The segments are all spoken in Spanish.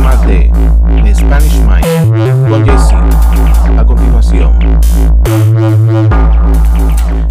más de Spanish Mind con. A continuación.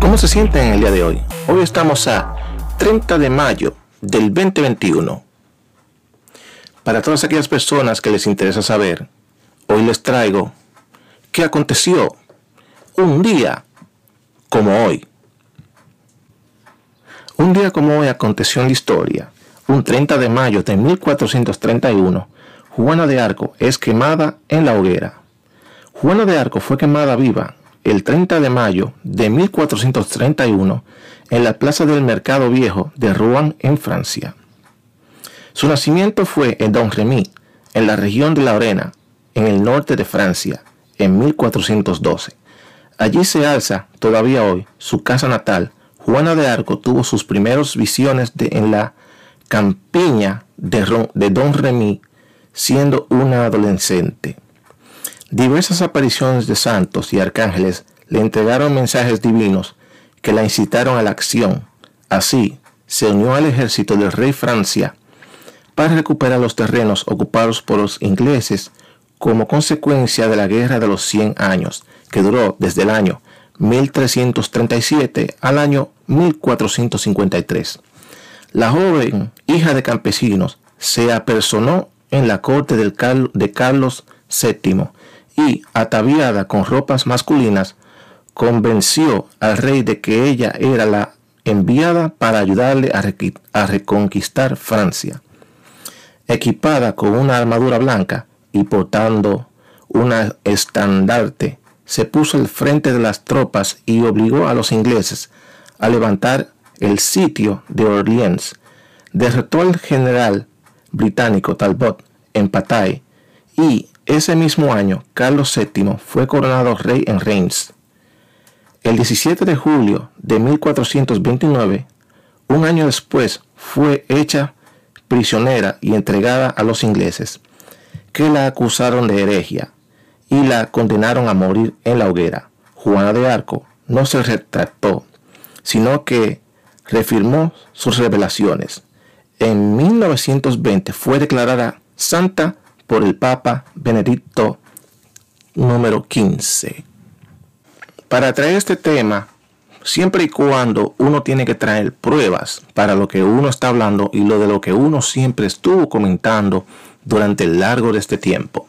¿Cómo se sienten en el día de hoy? Hoy estamos a 30 de mayo del 2021. Para todas aquellas personas que les interesa saber, hoy les traigo qué aconteció un día como hoy. Un día como hoy aconteció en la historia. Un 30 de mayo de 1431, Juana de Arco es quemada en la hoguera. Juana de Arco fue quemada viva el 30 de mayo de 1431 en la plaza del Mercado Viejo de Rouen en Francia. Su nacimiento fue en Domremy, en la región de la Orena, en el norte de Francia, en 1412. Allí se alza, todavía hoy, su casa natal. Juana de Arco tuvo sus primeros visiones de, en la campiña de, de Don Remy, siendo una adolescente. Diversas apariciones de santos y arcángeles le entregaron mensajes divinos que la incitaron a la acción. Así, se unió al ejército del rey Francia para recuperar los terrenos ocupados por los ingleses como consecuencia de la Guerra de los 100 años, que duró desde el año 1337 al año 1453. La joven, hija de campesinos, se apersonó en la corte de Carlos VII y, ataviada con ropas masculinas, convenció al rey de que ella era la enviada para ayudarle a, reconquistar Francia. Equipada con una armadura blanca y portando una estandarte, se puso al frente de las tropas y obligó a los ingleses a levantar el sitio de Orleans. Derrotó al general británico Talbot en Patay y ese mismo año Carlos VII fue coronado rey en Reims. El 17 de julio de 1429, un año después, fue hecha prisionera y entregada a los ingleses, que la acusaron de herejía y la condenaron a morir en la hoguera. Juana de Arco no se retractó, sino que refirmó sus revelaciones. En 1920 fue declarada santa por el Papa Benedicto número 15. Para traer este tema, siempre y cuando uno tiene que traer pruebas para lo que uno está hablando y lo de lo que uno siempre estuvo comentando durante el largo de este tiempo.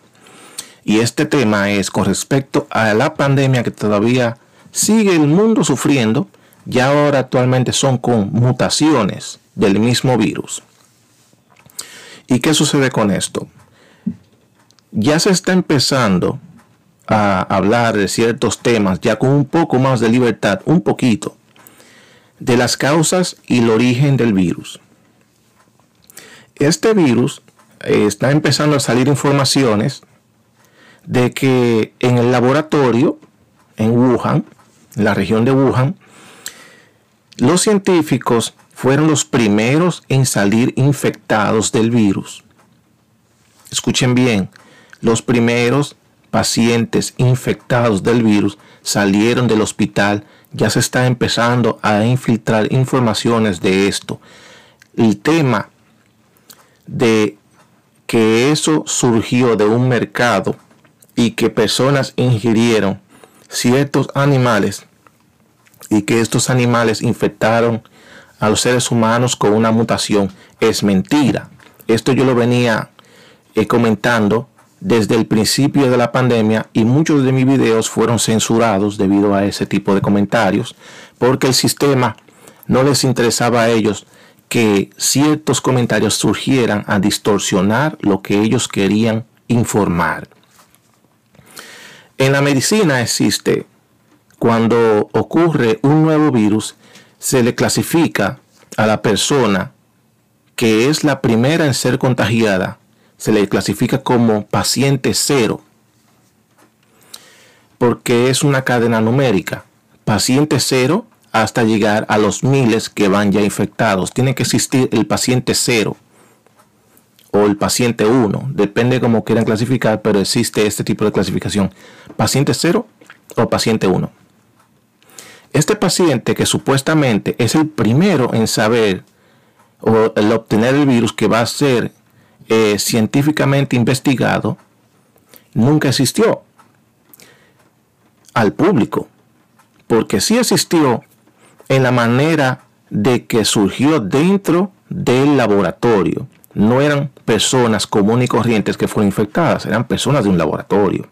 Y este tema es con respecto a la pandemia que todavía sigue el mundo sufriendo, ya ahora actualmente son con mutaciones del mismo virus. ¿Y qué sucede con esto? Ya se está empezando a hablar de ciertos temas, ya con un poco más de libertad, un poquito, de las causas y el origen del virus. Este virus eh, está empezando a salir informaciones de que en el laboratorio, en Wuhan, en la región de Wuhan, los científicos fueron los primeros en salir infectados del virus. Escuchen bien, los primeros pacientes infectados del virus salieron del hospital, ya se está empezando a infiltrar informaciones de esto. El tema de que eso surgió de un mercado y que personas ingirieron ciertos animales y que estos animales infectaron a los seres humanos con una mutación es mentira. Esto yo lo venía eh, comentando desde el principio de la pandemia y muchos de mis videos fueron censurados debido a ese tipo de comentarios porque el sistema no les interesaba a ellos que ciertos comentarios surgieran a distorsionar lo que ellos querían informar. En la medicina existe, cuando ocurre un nuevo virus, se le clasifica a la persona que es la primera en ser contagiada se le clasifica como paciente cero, porque es una cadena numérica. Paciente cero hasta llegar a los miles que van ya infectados. Tiene que existir el paciente cero o el paciente 1, depende de cómo quieran clasificar, pero existe este tipo de clasificación. Paciente cero o paciente 1. Este paciente que supuestamente es el primero en saber o el obtener el virus que va a ser eh, científicamente investigado nunca existió al público, porque sí existió en la manera de que surgió dentro del laboratorio. No eran personas comunes y corrientes que fueron infectadas, eran personas de un laboratorio.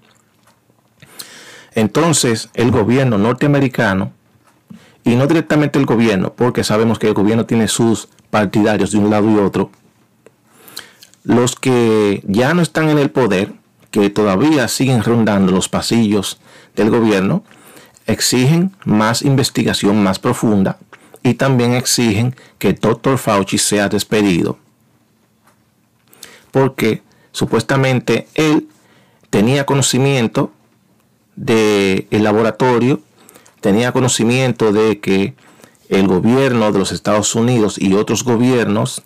Entonces el gobierno norteamericano, y no directamente el gobierno, porque sabemos que el gobierno tiene sus partidarios de un lado y otro, los que ya no están en el poder, que todavía siguen rondando los pasillos del gobierno, exigen más investigación más profunda y también exigen que Dr. Fauci sea despedido. Porque supuestamente él tenía conocimiento del laboratorio, tenía conocimiento de que el gobierno de los Estados Unidos y otros gobiernos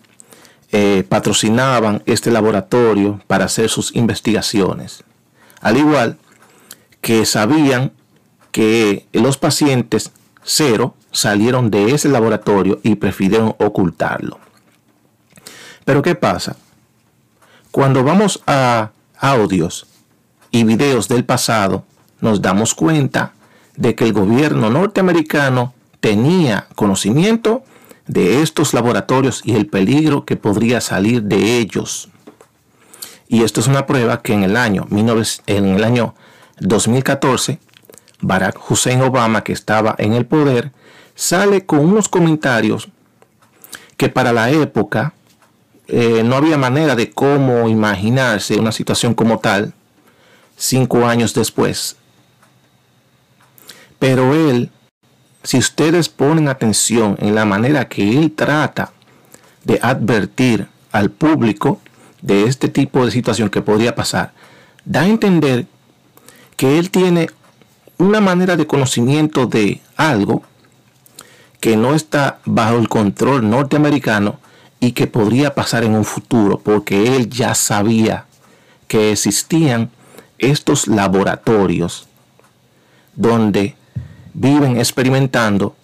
eh, patrocinaban este laboratorio para hacer sus investigaciones. Al igual que sabían que los pacientes cero salieron de ese laboratorio y prefirieron ocultarlo. Pero ¿qué pasa? Cuando vamos a audios y videos del pasado, nos damos cuenta de que el gobierno norteamericano tenía conocimiento de estos laboratorios y el peligro que podría salir de ellos. Y esto es una prueba que en el año, en el año 2014, Barack Hussein Obama, que estaba en el poder, sale con unos comentarios que para la época eh, no había manera de cómo imaginarse una situación como tal cinco años después. Pero él si ustedes ponen atención en la manera que él trata de advertir al público de este tipo de situación que podría pasar, da a entender que él tiene una manera de conocimiento de algo que no está bajo el control norteamericano y que podría pasar en un futuro, porque él ya sabía que existían estos laboratorios donde viven experimentando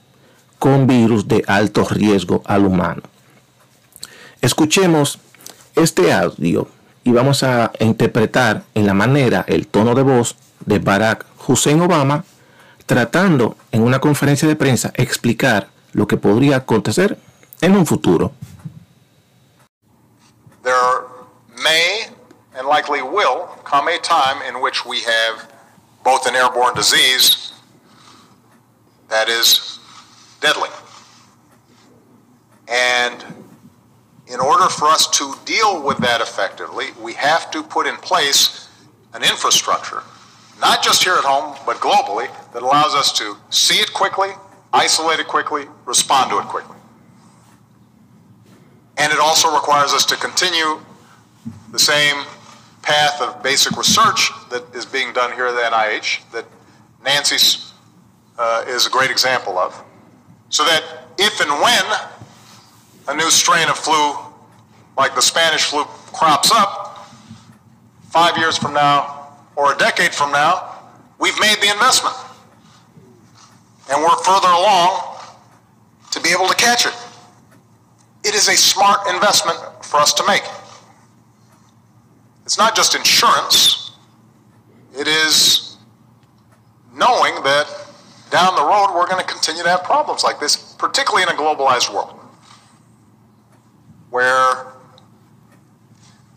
con virus de alto riesgo al humano. Escuchemos este audio y vamos a interpretar en la manera el tono de voz de Barack Hussein Obama tratando en una conferencia de prensa explicar lo que podría acontecer en un futuro. There may and likely will come a time in which we have both an airborne disease that is deadly. And in order for us to deal with that effectively, we have to put in place an infrastructure, not just here at home, but globally, that allows us to see it quickly, isolate it quickly, respond to it quickly. And it also requires us to continue the same path of basic research that is being done here at the NIH that Nancy's uh, is a great example of. So that if and when a new strain of flu, like the Spanish flu, crops up, five years from now or a decade from now, we've made the investment. And we're further along to be able to catch it. It is a smart investment for us to make. It's not just insurance, it is knowing that down the road, we're going to continue to have problems like this, particularly in a globalized world, where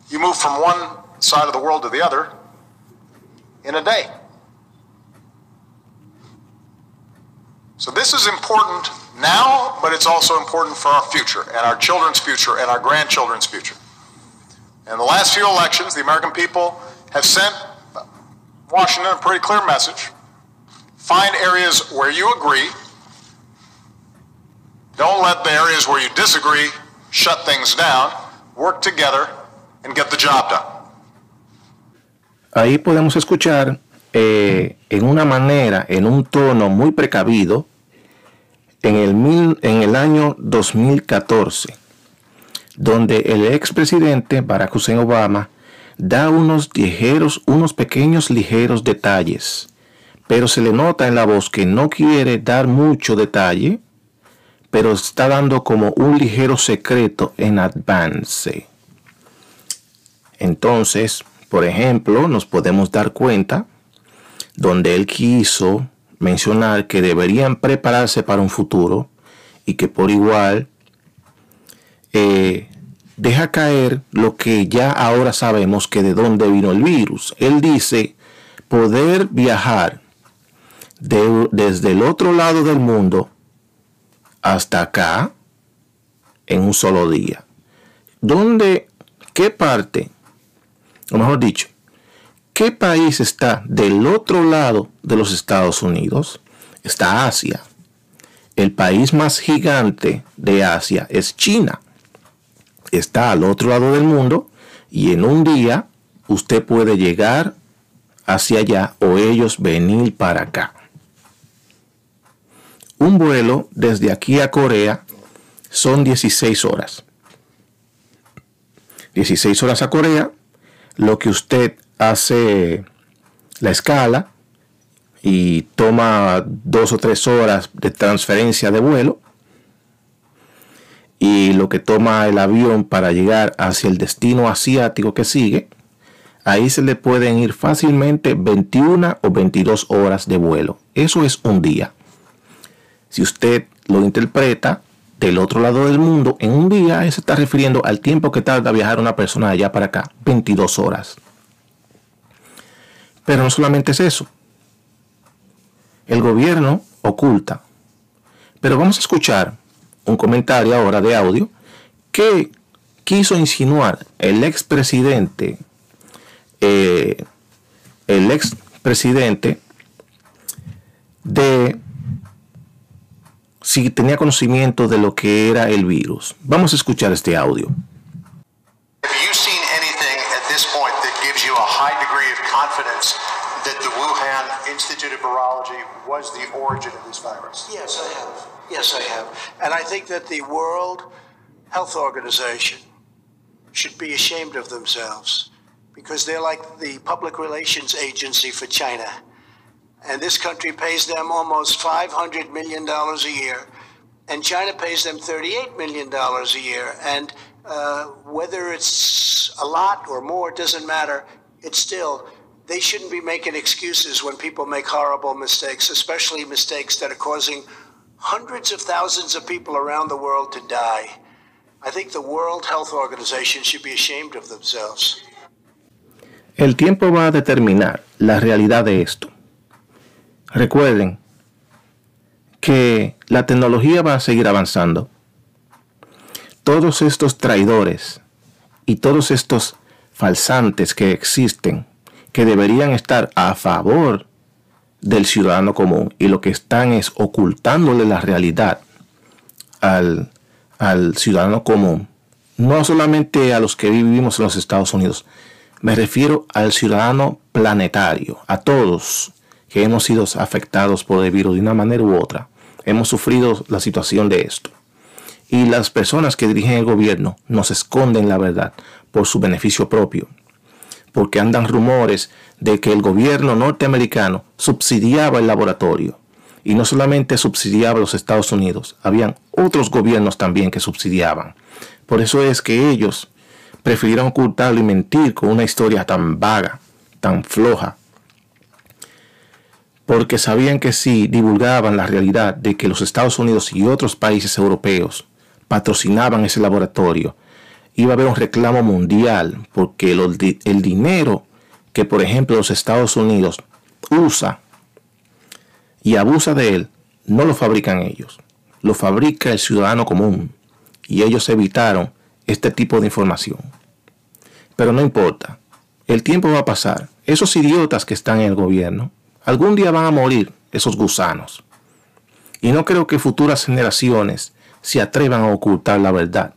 you move from one side of the world to the other in a day. So this is important now, but it's also important for our future and our children's future and our grandchildren's future. In the last few elections, the American people have sent Washington a pretty clear message Find areas where you agree. Don't let the areas where you disagree shut things down. Work together and get the job done. Ahí podemos escuchar eh, en una manera, en un tono muy precavido, en el, mil, en el año 2014, donde el expresidente Barack Hussein Obama da unos ligeros, unos pequeños ligeros detalles pero se le nota en la voz que no quiere dar mucho detalle, pero está dando como un ligero secreto en advance. Entonces, por ejemplo, nos podemos dar cuenta donde él quiso mencionar que deberían prepararse para un futuro y que por igual eh, deja caer lo que ya ahora sabemos que de dónde vino el virus. Él dice poder viajar desde el otro lado del mundo hasta acá en un solo día. ¿Dónde, qué parte, o mejor dicho, qué país está del otro lado de los Estados Unidos? Está Asia. El país más gigante de Asia es China. Está al otro lado del mundo y en un día usted puede llegar hacia allá o ellos venir para acá. Un vuelo desde aquí a Corea son 16 horas. 16 horas a Corea, lo que usted hace la escala y toma dos o tres horas de transferencia de vuelo y lo que toma el avión para llegar hacia el destino asiático que sigue, ahí se le pueden ir fácilmente 21 o 22 horas de vuelo. Eso es un día. Si usted lo interpreta del otro lado del mundo, en un día se está refiriendo al tiempo que tarda viajar una persona de allá para acá, 22 horas. Pero no solamente es eso. El gobierno oculta. Pero vamos a escuchar un comentario ahora de audio que quiso insinuar el expresidente, eh, el expresidente de si tenía conocimiento de lo que era el virus. Vamos a escuchar este audio. Have you seen anything at this point that gives you a high degree of confidence that the Wuhan Institute of Virology was the origin of this virus? Yes, I have. Yes, I have. And I think that the World Health Organization should be ashamed of themselves because they're like the public relations agency for China. And this country pays them almost $500 million a year. And China pays them $38 million a year. And uh, whether it's a lot or more, it doesn't matter. It's still, they shouldn't be making excuses when people make horrible mistakes, especially mistakes that are causing hundreds of thousands of people around the world to die. I think the World Health Organization should be ashamed of themselves. El tiempo va a determinar la realidad de esto. Recuerden que la tecnología va a seguir avanzando. Todos estos traidores y todos estos falsantes que existen, que deberían estar a favor del ciudadano común y lo que están es ocultándole la realidad al, al ciudadano común, no solamente a los que vivimos en los Estados Unidos, me refiero al ciudadano planetario, a todos que hemos sido afectados por el virus de una manera u otra. Hemos sufrido la situación de esto. Y las personas que dirigen el gobierno nos esconden la verdad por su beneficio propio. Porque andan rumores de que el gobierno norteamericano subsidiaba el laboratorio. Y no solamente subsidiaba los Estados Unidos, habían otros gobiernos también que subsidiaban. Por eso es que ellos prefirieron ocultarlo y mentir con una historia tan vaga, tan floja, porque sabían que si divulgaban la realidad de que los Estados Unidos y otros países europeos patrocinaban ese laboratorio, iba a haber un reclamo mundial, porque el, dinero que, por ejemplo, los Estados Unidos usa y abusa de él, no lo fabrican ellos, lo fabrica el ciudadano común, y ellos evitaron este tipo de información. Pero no importa, el tiempo va a pasar. Esos idiotas que están en el gobierno, Algún día van a morir esos gusanos. Y no creo que futuras generaciones se atrevan a ocultar la verdad,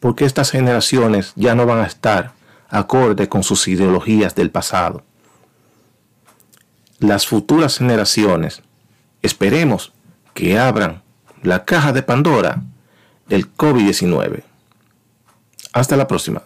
porque estas generaciones ya no van a estar acorde con sus ideologías del pasado. Las futuras generaciones, esperemos que abran la caja de Pandora del COVID-19. Hasta la próxima.